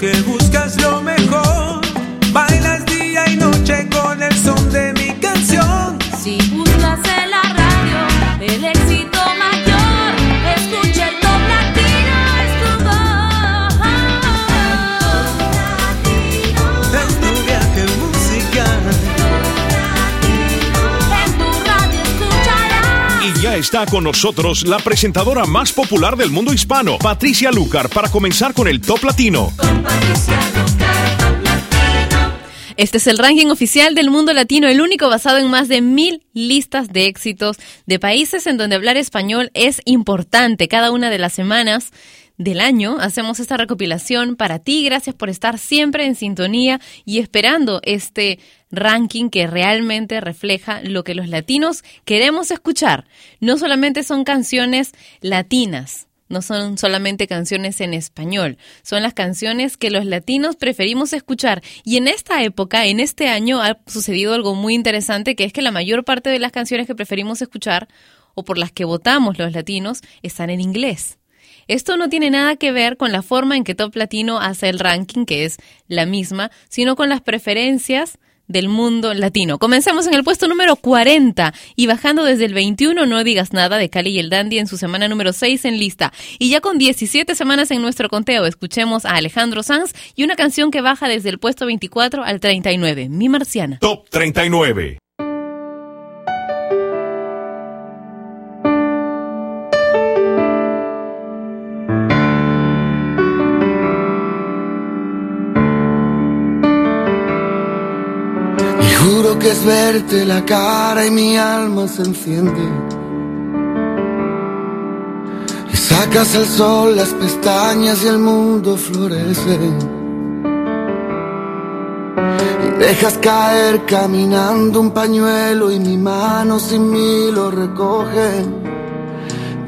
que está con nosotros la presentadora más popular del mundo hispano, Patricia Lucar, para comenzar con el Top Latino. Este es el ranking oficial del mundo latino, el único basado en más de mil listas de éxitos de países en donde hablar español es importante. Cada una de las semanas del año hacemos esta recopilación para ti. Gracias por estar siempre en sintonía y esperando este ranking que realmente refleja lo que los latinos queremos escuchar. No solamente son canciones latinas, no son solamente canciones en español, son las canciones que los latinos preferimos escuchar. Y en esta época, en este año, ha sucedido algo muy interesante, que es que la mayor parte de las canciones que preferimos escuchar o por las que votamos los latinos están en inglés. Esto no tiene nada que ver con la forma en que Top Latino hace el ranking, que es la misma, sino con las preferencias del mundo latino. Comencemos en el puesto número 40 y bajando desde el 21 No digas nada de Cali y el Dandy en su semana número 6 en lista. Y ya con 17 semanas en nuestro conteo escuchemos a Alejandro Sanz y una canción que baja desde el puesto 24 al 39, Mi Marciana. Top 39. Juro que es verte la cara y mi alma se enciende. Y sacas al sol las pestañas y el mundo florece. Y dejas caer caminando un pañuelo y mi mano sin mí lo recoge.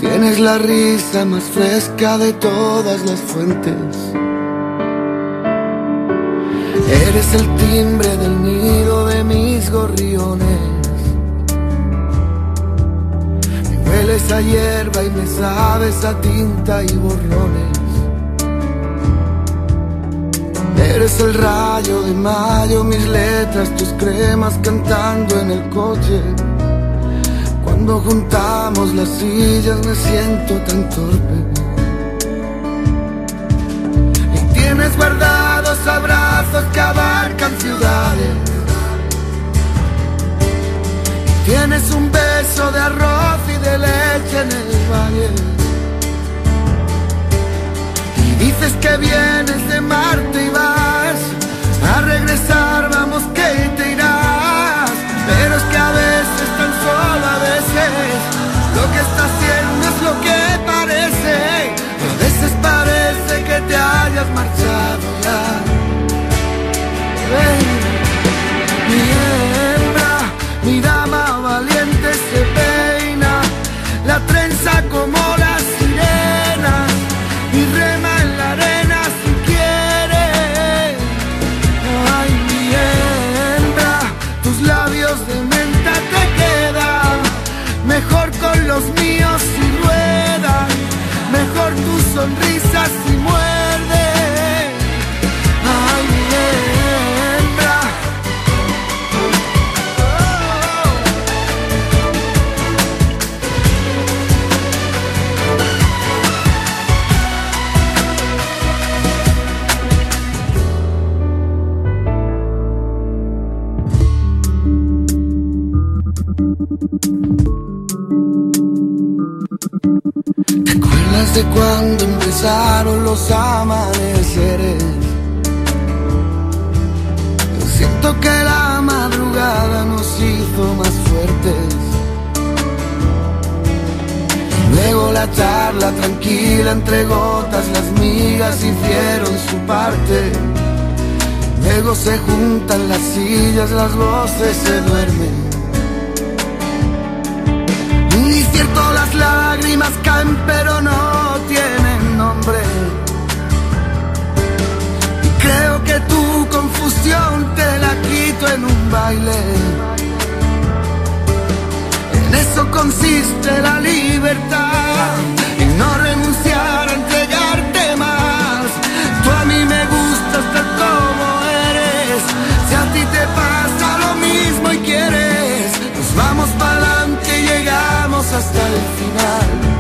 Tienes la risa más fresca de todas las fuentes. Eres el timbre del nido de mis gorriones. Me hueles a hierba y me sabes a tinta y borrones. Eres el rayo de mayo, mis letras, tus cremas cantando en el coche. Cuando juntamos las sillas me siento tan torpe. Y tienes guardados abrazos que abarcan ciudades. Tienes un beso de arroz y de leche en el valle. Y dices que vienes de Marte y vas a regresar, vamos que te irás. Pero es que a veces, tan solo a veces, lo que estás haciendo es lo que parece. A veces parece que te hayas marchado ya. La trenza como la sirena y rema en la arena si quiere. Ay, mi hembra, tus labios de menta te quedan mejor con los míos si ruedan, mejor tu sonrisa si muerde. Acuerdas de cuando empezaron los amaneceres? Siento que la madrugada nos hizo más fuertes. Luego la charla tranquila entre gotas, las migas hicieron su parte. Luego se juntan las sillas, las voces se duermen. Y cierto las lágrimas caen pero no tienen nombre. Y creo que tu confusión te la quito en un baile. En eso consiste la libertad, en no renunciar a entregarte más. Tú a mí me gustas tal como eres. Si a ti te pasa lo mismo y quieres, nos vamos para adelante y llegamos hasta el final.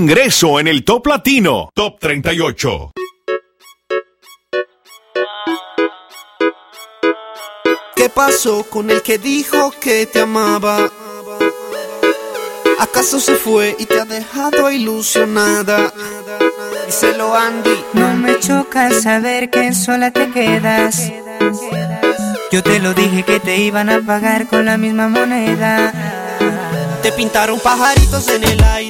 Reingreso en el Top Latino, Top 38. ¿Qué pasó con el que dijo que te amaba? ¿Acaso se fue y te ha dejado ilusionada? Díselo Andy. No me choca saber que sola te quedas. Yo te lo dije que te iban a pagar con la misma moneda. Te pintaron pajaritos en el aire.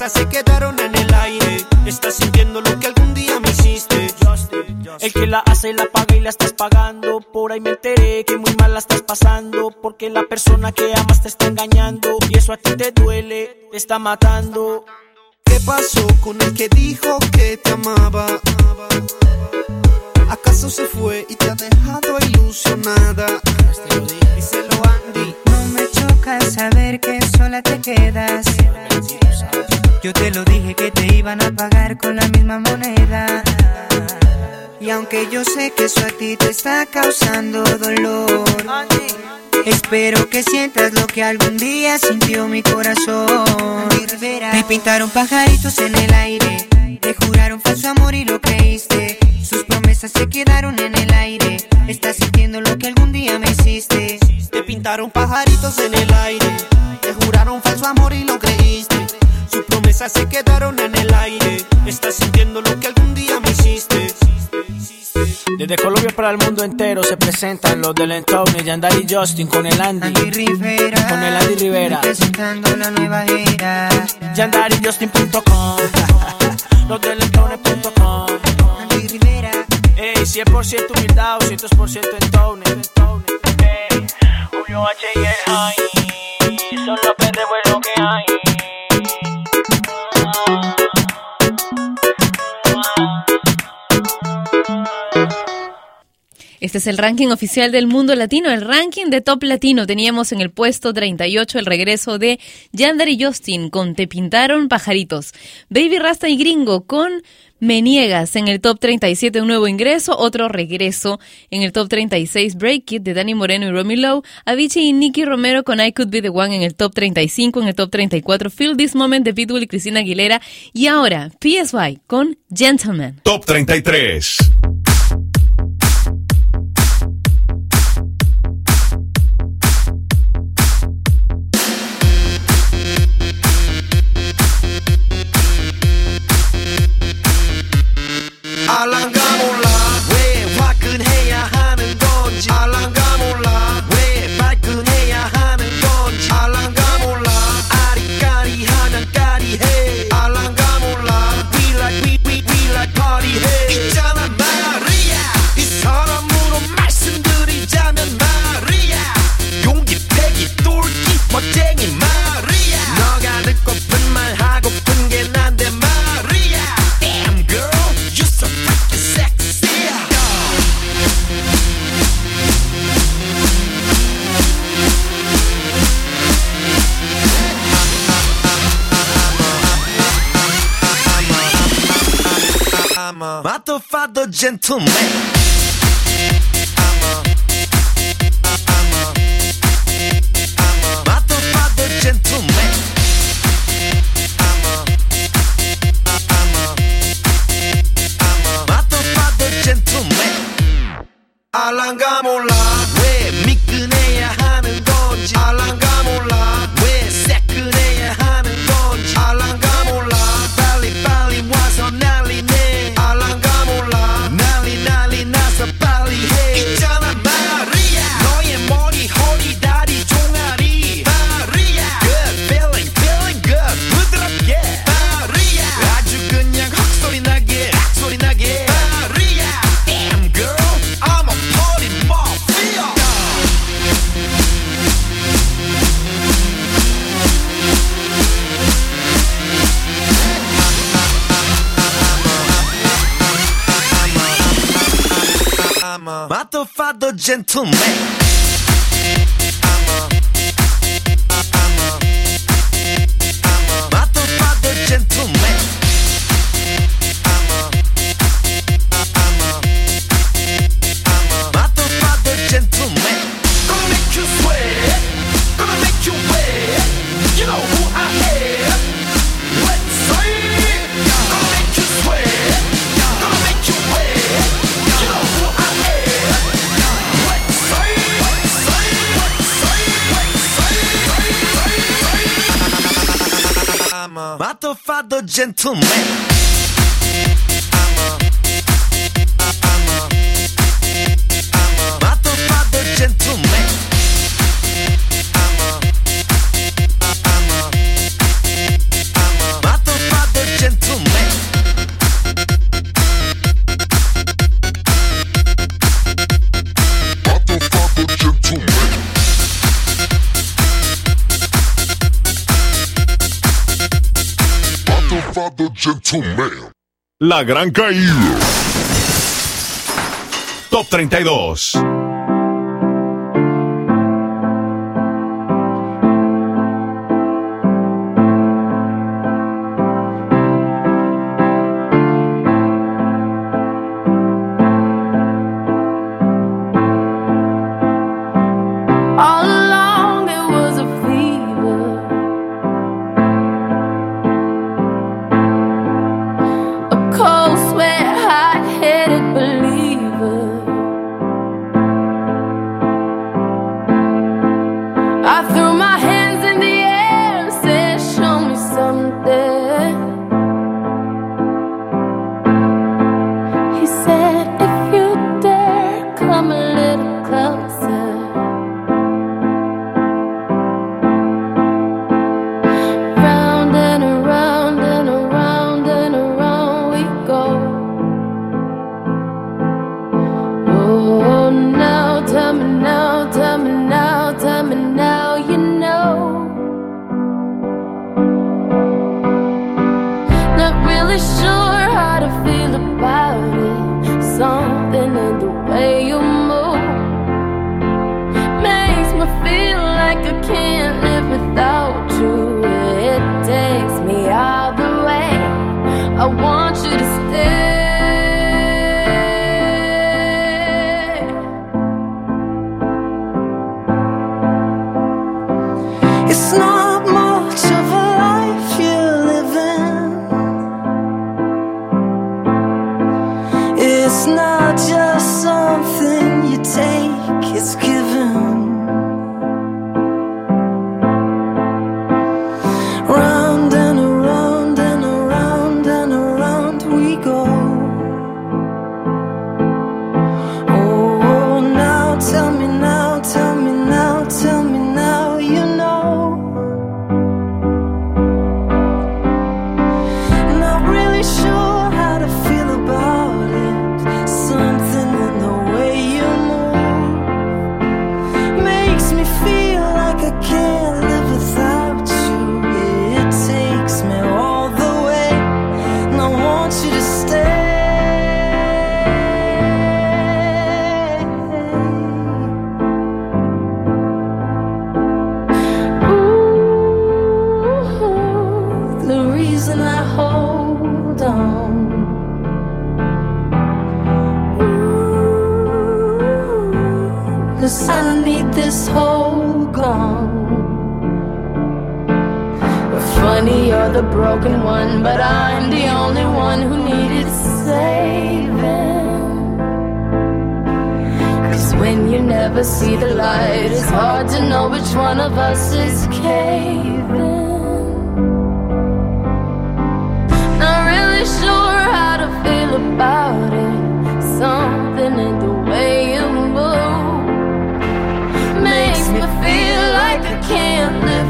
Promesas se quedaron en el aire. Estás sintiendo lo que algún día me hiciste. El que la hace la paga y la estás pagando. Por ahí me enteré que muy mal la estás pasando. Porque la persona que amas te está engañando. Y eso a ti te duele, te está matando. ¿Qué pasó con el que dijo que te amaba? ¿Acaso se fue y te ha dejado ilusionada? Díselo Andy. No me choca saber que sola te quedas. Yo te lo dije que te iban a pagar con la misma moneda. Y aunque yo sé que eso a ti te está causando dolor, espero que sientas lo que algún día sintió mi corazón. Te pintaron pajaritos en el aire, te juraron falso amor y lo creíste. Sus promesas se quedaron en el aire. Estás sintiendo lo que algún día me hiciste. Pintaron pajaritos en el aire. Te juraron falso amor y lo creíste. Sus promesas se quedaron en el aire. Estás sintiendo lo que algún día me hiciste. Desde Colombia para el mundo entero se presentan los del Entogne, Yandari y Justin con el Andy. Andy Rivera, Con el Andy Rivera. presentando la nueva era. YandariJustin.com Los del Entogne.com Andy Rivera. Ey, 100% humildad, 200% Entone. Ey, Julio H y el High. Son los perros buenos que hay Este es el ranking oficial del mundo latino, el ranking de top latino. Teníamos en el puesto 38 el regreso de Yandar y Justin con Te pintaron pajaritos. Baby Rasta y Gringo con Me niegas en el top 37 un nuevo ingreso, otro regreso en el top 36 Break It de Danny Moreno y Romy Lowe, Avicii y Nicky Romero con I Could Be The One en el top 35, en el top 34 Feel This Moment de Pitbull y Cristina Aguilera y ahora PSY con Gentleman. Top 33. I'm a motherfucker gentleman La gran caída. Top 32.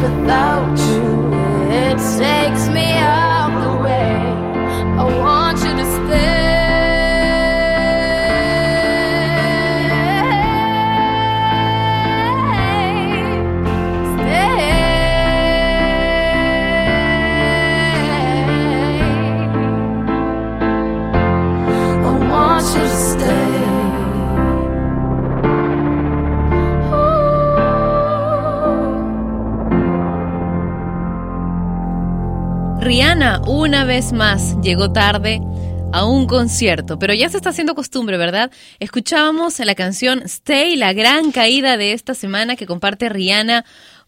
without you. It takes me. Una vez más, llegó tarde a un concierto, pero ya se está haciendo costumbre, ¿verdad? Escuchábamos la canción Stay, la gran caída de esta semana que comparte Rihanna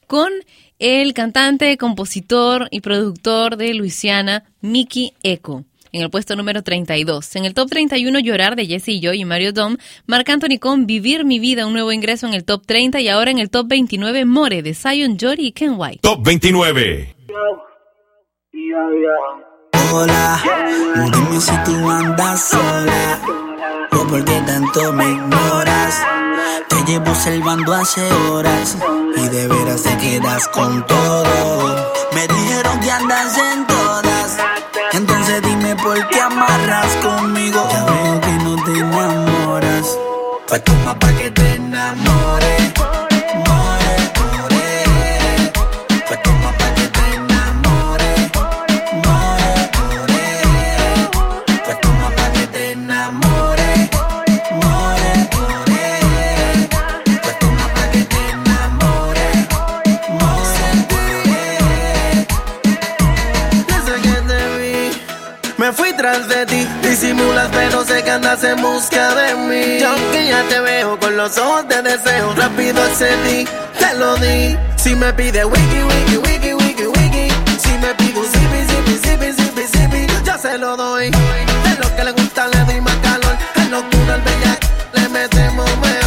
con el cantante, compositor y productor de Luisiana, Mickey Echo en el puesto número 32. En el top 31, Llorar de Jesse y Joy y Mario Dom. Marc Anthony con Vivir mi vida, un nuevo ingreso en el top 30. Y ahora en el top 29, More de Zion, Jory y Ken White. Top 29. Hola, dime si tú andas sola o por qué tanto me ignoras. Te llevo salvando hace horas y de veras te quedas con todo. Me dijeron que andas en todas, entonces dime por qué amarras conmigo. Ya veo que no te enamoras, pues toma de ti. Disimulas, pero sé que andas en busca de mí. Yo aunque ya te veo con los ojos de deseo, rápido accedí, te lo di. Si me pide wiki, wiki, wiki, wiki, wiki. Si me pide un zipi, zipi, zipi, zipi, zipi, se lo doy. De lo que le gusta le doy más calor. En locura, el bella le metemos mejor.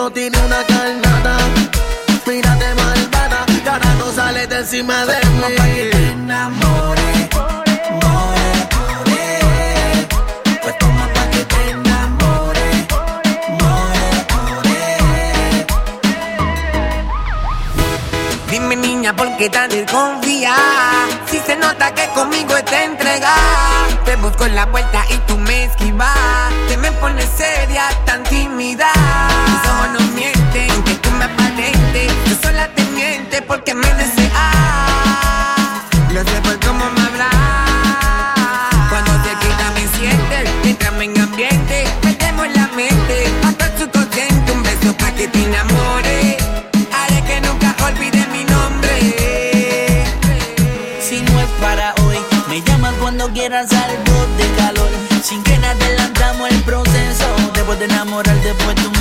Solo tiene una carnada. Mírate malvada. No sales de encima de mí. Pa' que te enamores. More, more. Pues toma pa' que te enamores. More, more. Dime niña, ¿por qué tan desconfía? Se nota que conmigo está entregada Te busco en la puerta y tú me esquivas. Te me pones seria, tan tímida. Tus ojos no mienten, aunque tú me aparentes Tú sola te mientes porque me deseas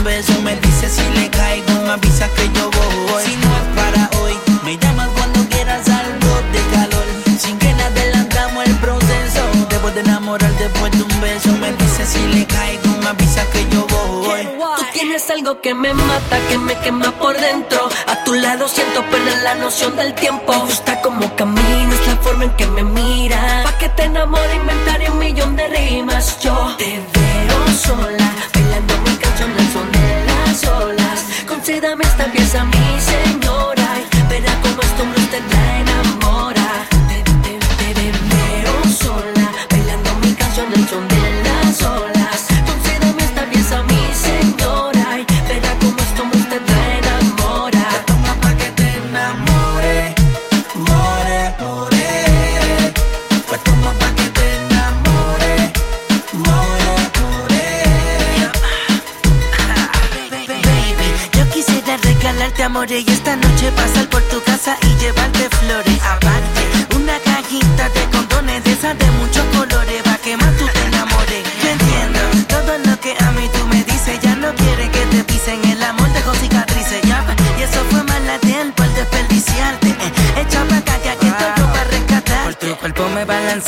beso, me dices si le caigo, me avisas que yo voy. Si no es para hoy, me llamas cuando quieras algo de calor. Sin que nada adelantamos el proceso. Después de enamorar, después de un beso, me dices si le caigo, me avisas que yo voy. Tú tienes algo que me mata, que me quema por dentro. A tu lado siento perder la noción del tiempo. Me gusta como caminas, la forma en que me miras. Pa' que te enamore, inventaré un millón de rimas. Yo te veo sola,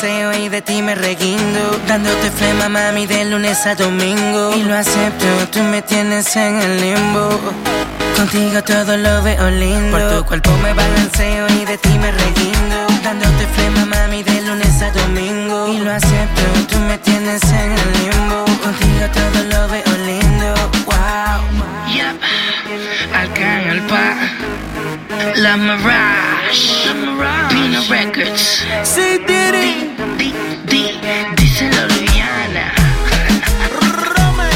balanceo y de ti me reguindo, dándote flema mami de lunes a domingo. Y lo acepto, tú me tienes en el limbo. Contigo todo lo veo lindo. Por tu cuerpo me balanceo y de ti me reguindo. Dándote flema, mami, de lunes a domingo. Y lo acepto, tú me tienes en el limbo. Contigo todo lo veo lindo. Wow. Yep. Acá en el pa. La Mirage. Pino Records. Sí, Diddy. Di, di, díselo Liliana. Rome,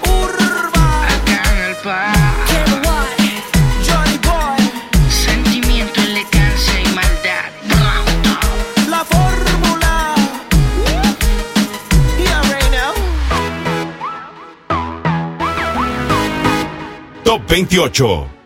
Urba, acá en el par. Johnny Boy, sentimiento, elegancia y maldad. La fórmula. Yeah, right. Top 28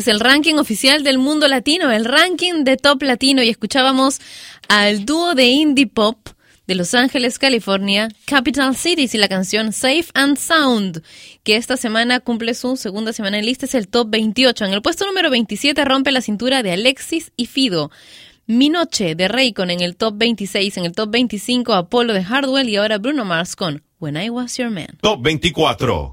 es el ranking oficial del mundo latino, el ranking de top latino. Y escuchábamos al dúo de indie pop de Los Ángeles, California, Capital Cities y la canción Safe and Sound, que esta semana cumple su segunda semana en lista, es el top 28. En el puesto número 27 rompe la cintura de Alexis y Fido. Mi Noche de Raycon en el top 26, en el top 25 Apolo de Hardwell y ahora Bruno Mars con When I Was Your Man. Top 24.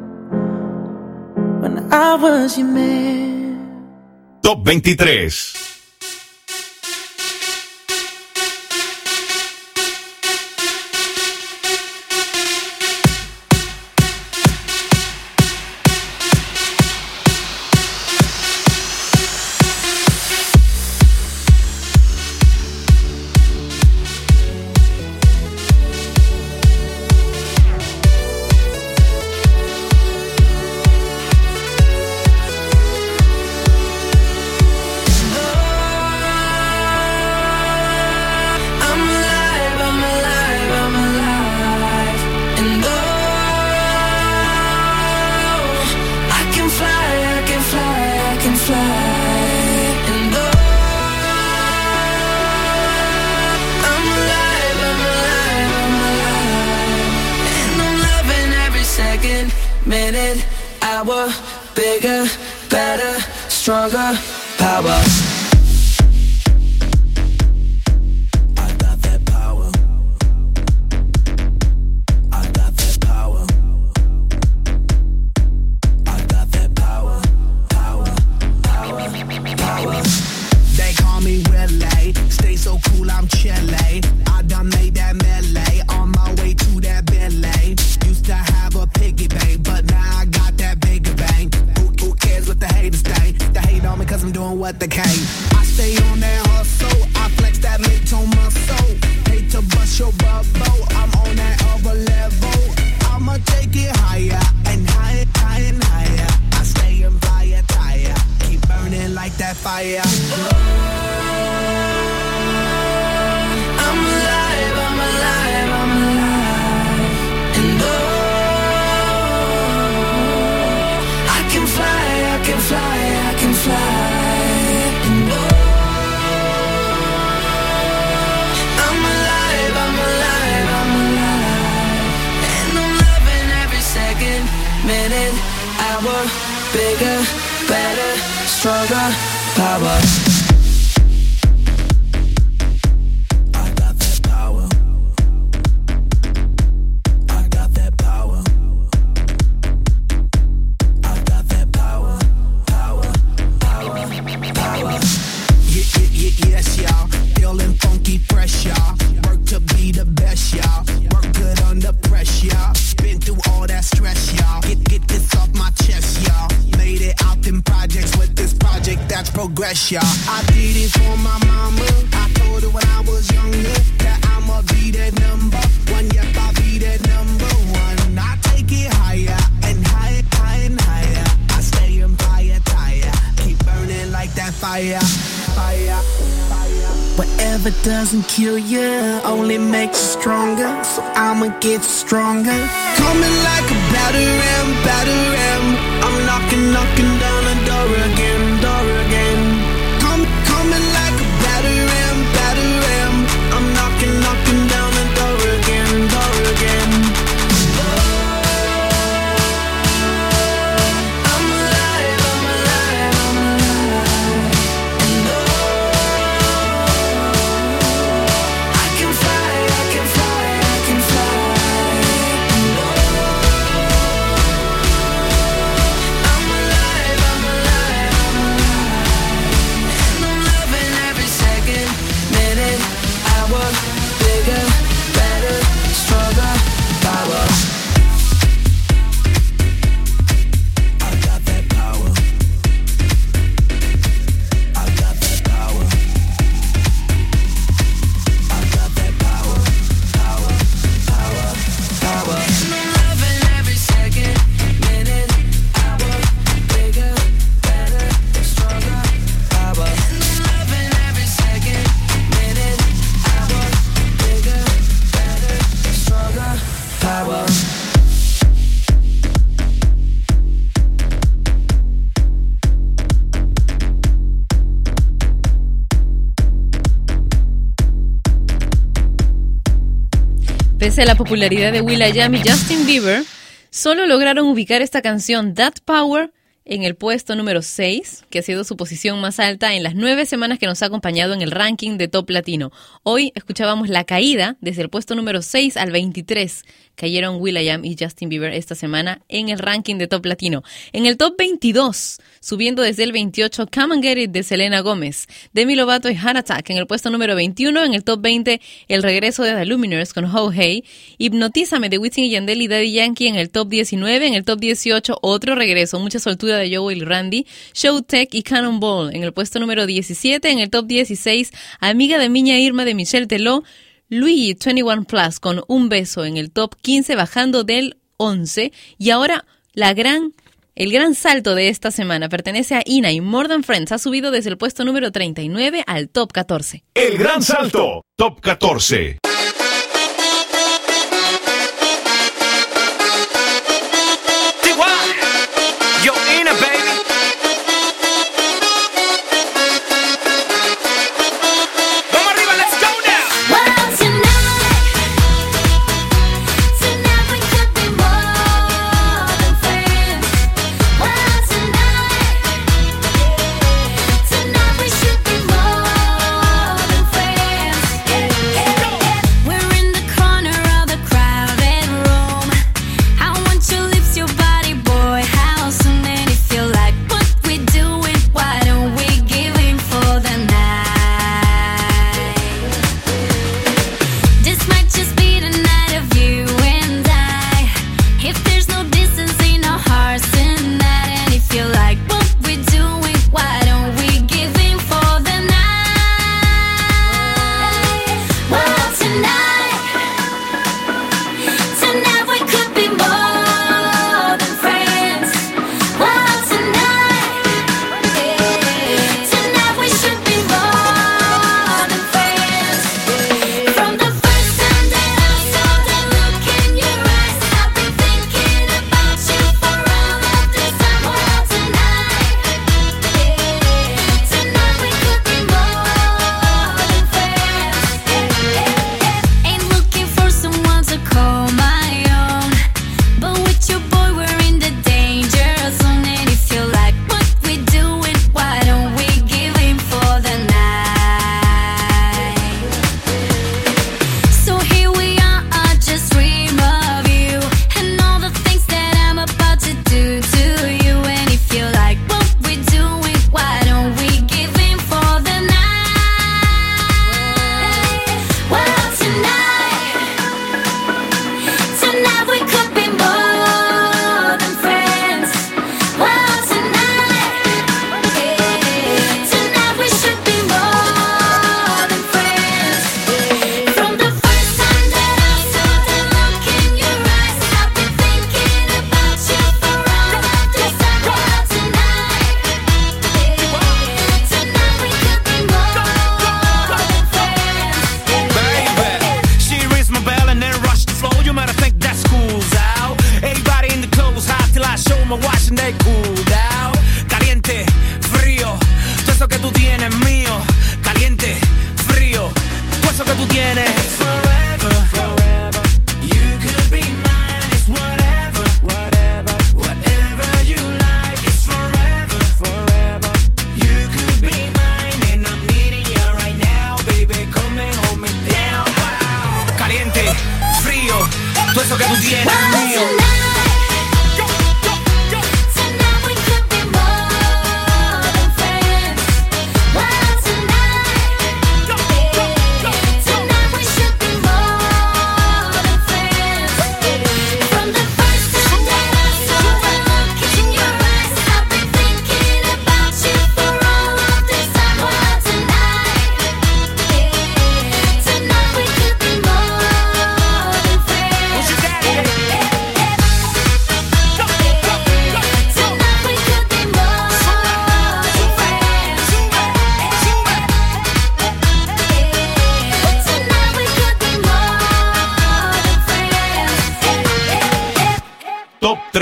when I was man. Top 23. Second, minute, hour, bigger, better, stronger, power. La popularidad de will.i.am y Justin Bieber, solo lograron ubicar esta canción That Power en el puesto número 6, que ha sido su posición más alta en las nueve semanas que nos ha acompañado en el ranking de Top Latino. Hoy escuchábamos la caída desde el puesto número 6 al 23. Cayeron will.i.am y Justin Bieber esta semana en el ranking de Top Latino. En el Top 22, subiendo desde el 28, Come and Get It de Selena Gómez. Demi Lovato y Heart Attack en el puesto número 21. En el Top 20, el regreso de The Luminers con Ho Hey. Hipnotízame de Wisin y Yandel y Daddy Yankee en el Top 19. En el Top 18, otro regreso, mucha soltura de Joel y Randy. Showtech y Cannonball en el puesto número 17. En el Top 16, Amiga de Miña Irma de Michelle Teló. Luigi 21 Plus con un beso en el top 15 bajando del 11 y ahora la gran el gran salto de esta semana pertenece a Ina y More Than Friends ha subido desde el puesto número 39 al top 14. El gran salto, top 14.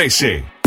S.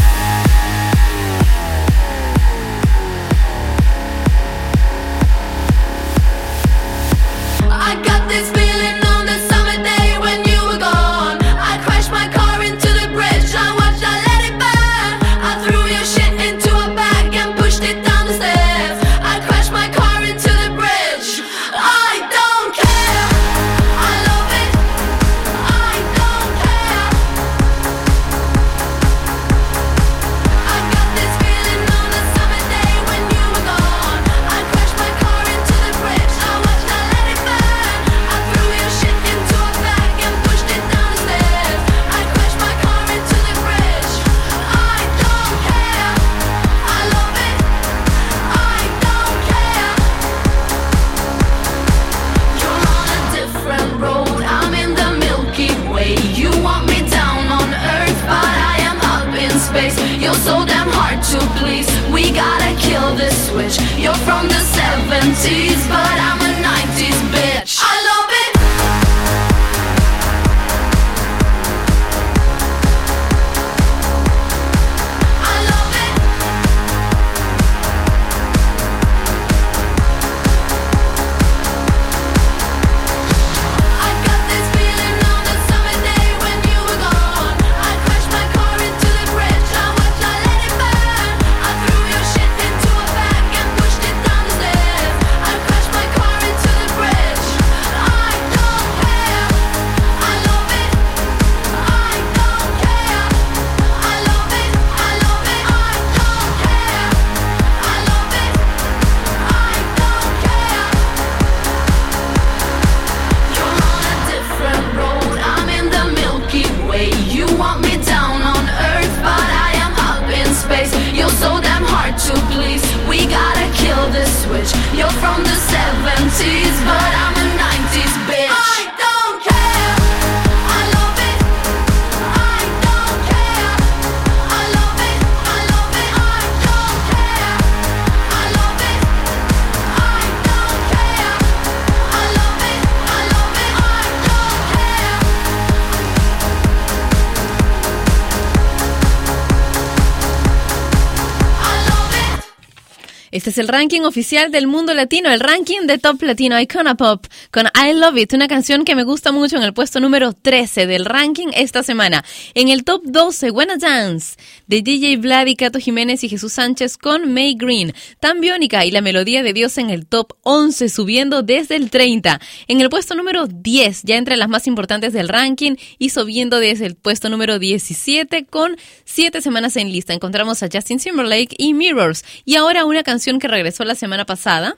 es el ranking oficial del mundo latino, el ranking de Top Latino Icona Pop con I Love It, una canción que me gusta mucho en el puesto número 13 del ranking esta semana. En el top 12, Wanna Dance de DJ Vlad y Cato Jiménez y Jesús Sánchez con May Green, tan biónica y la melodía de Dios en el top 11 subiendo desde el 30. En el puesto número 10, ya entre las más importantes del ranking y subiendo desde el puesto número 17 con 7 semanas en lista. Encontramos a Justin Timberlake y Mirrors y ahora una canción que regresó la semana pasada.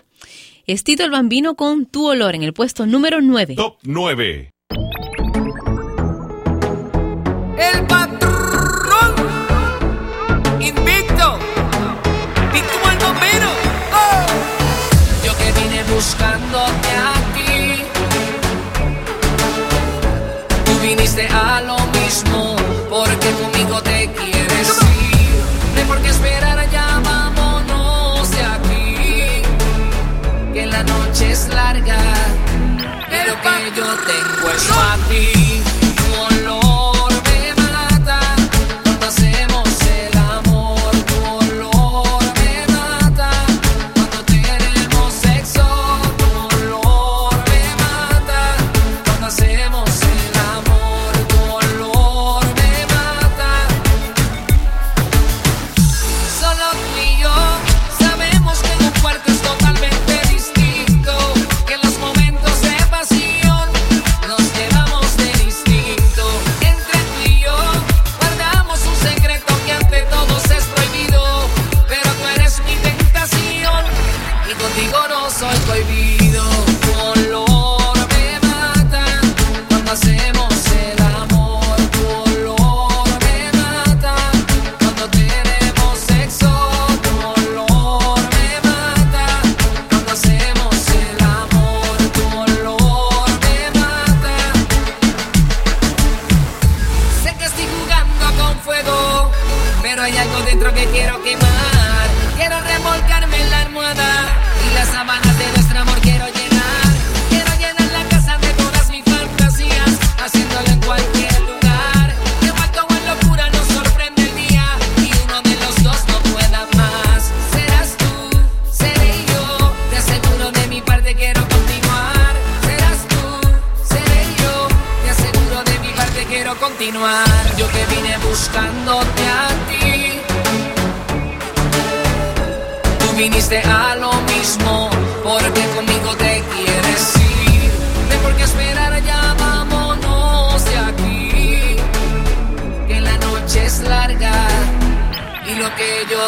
Es Tito el Bambino con Tu Olor en el puesto número 9. Top 9.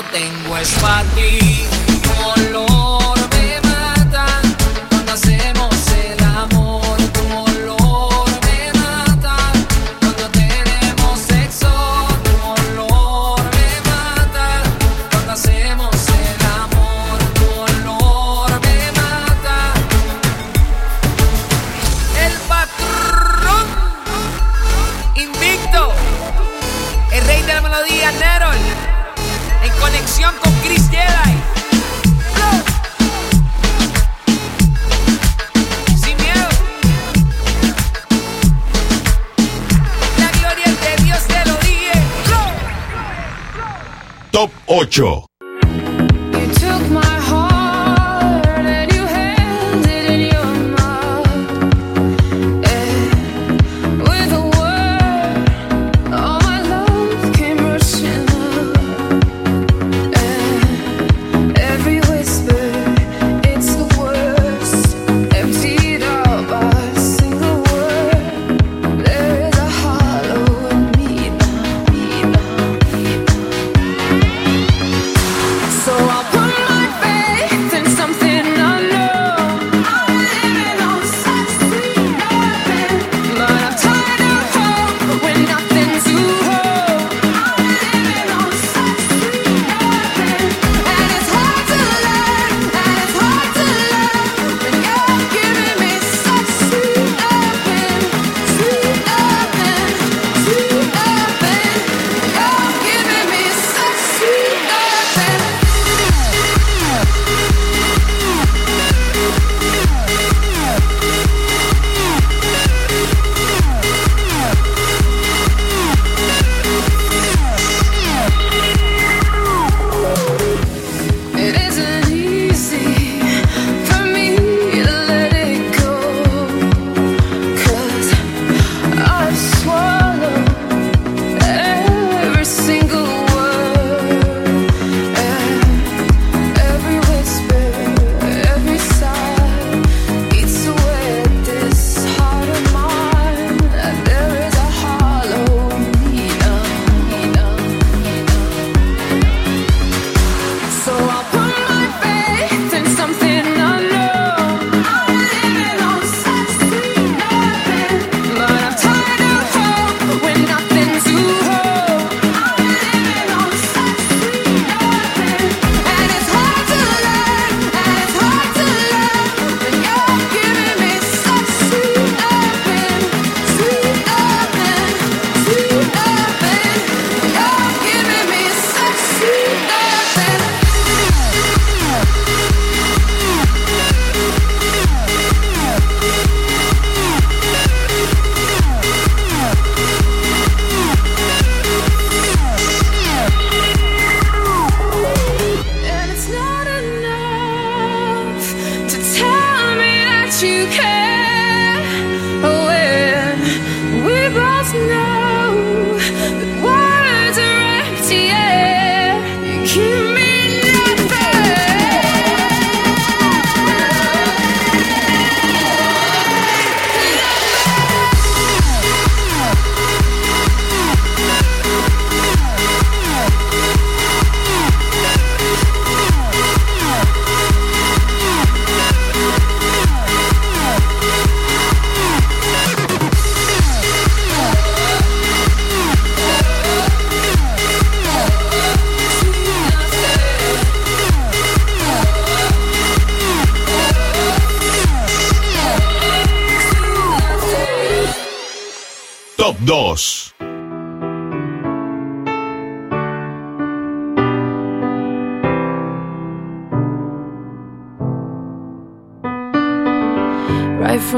tengo es para.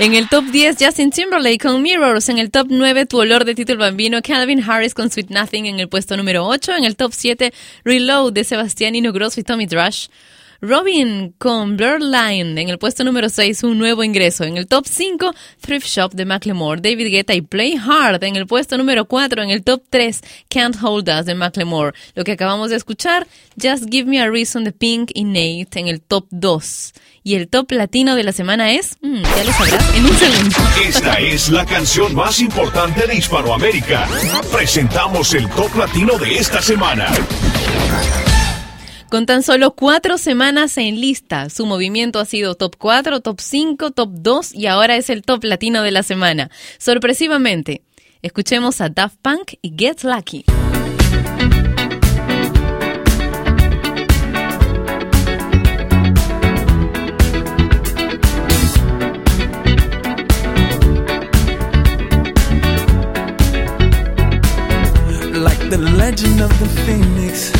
En el top 10, Justin Timberlake con Mirrors. En el top 9, Tu Olor de Título Bambino, Calvin Harris con Sweet Nothing en el puesto número 8. En el top 7, Reload de Sebastián Ingrosso y Tommy Drush. Robin con Blur Line en el puesto número 6, un nuevo ingreso. En el top 5, Thrift Shop de Macklemore, David Guetta y Play Hard. En el puesto número 4, en el top 3, Can't Hold Us de Macklemore. Lo que acabamos de escuchar, Just Give Me a Reason de Pink y Nate en el top 2. Y el top latino de la semana es, mm, ya lo sabrás en un segundo. Esta es la canción más importante de Hispanoamérica. Presentamos el top latino de esta semana. Con tan solo cuatro semanas en lista, su movimiento ha sido top 4, top 5, top 2 y ahora es el top latino de la semana. Sorpresivamente, escuchemos a Daft Punk y Get Lucky. The legend of the phoenix.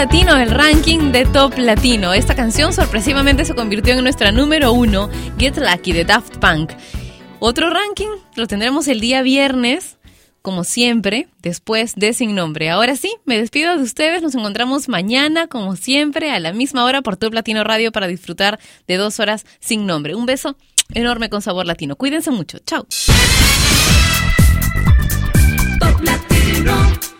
Latino, el ranking de Top Latino. Esta canción sorpresivamente se convirtió en nuestra número uno, Get Lucky de Daft Punk. Otro ranking lo tendremos el día viernes, como siempre, después de Sin Nombre. Ahora sí, me despido de ustedes. Nos encontramos mañana, como siempre, a la misma hora por Top Latino Radio para disfrutar de dos horas sin nombre. Un beso enorme con sabor latino. Cuídense mucho. Chao. Top Latino.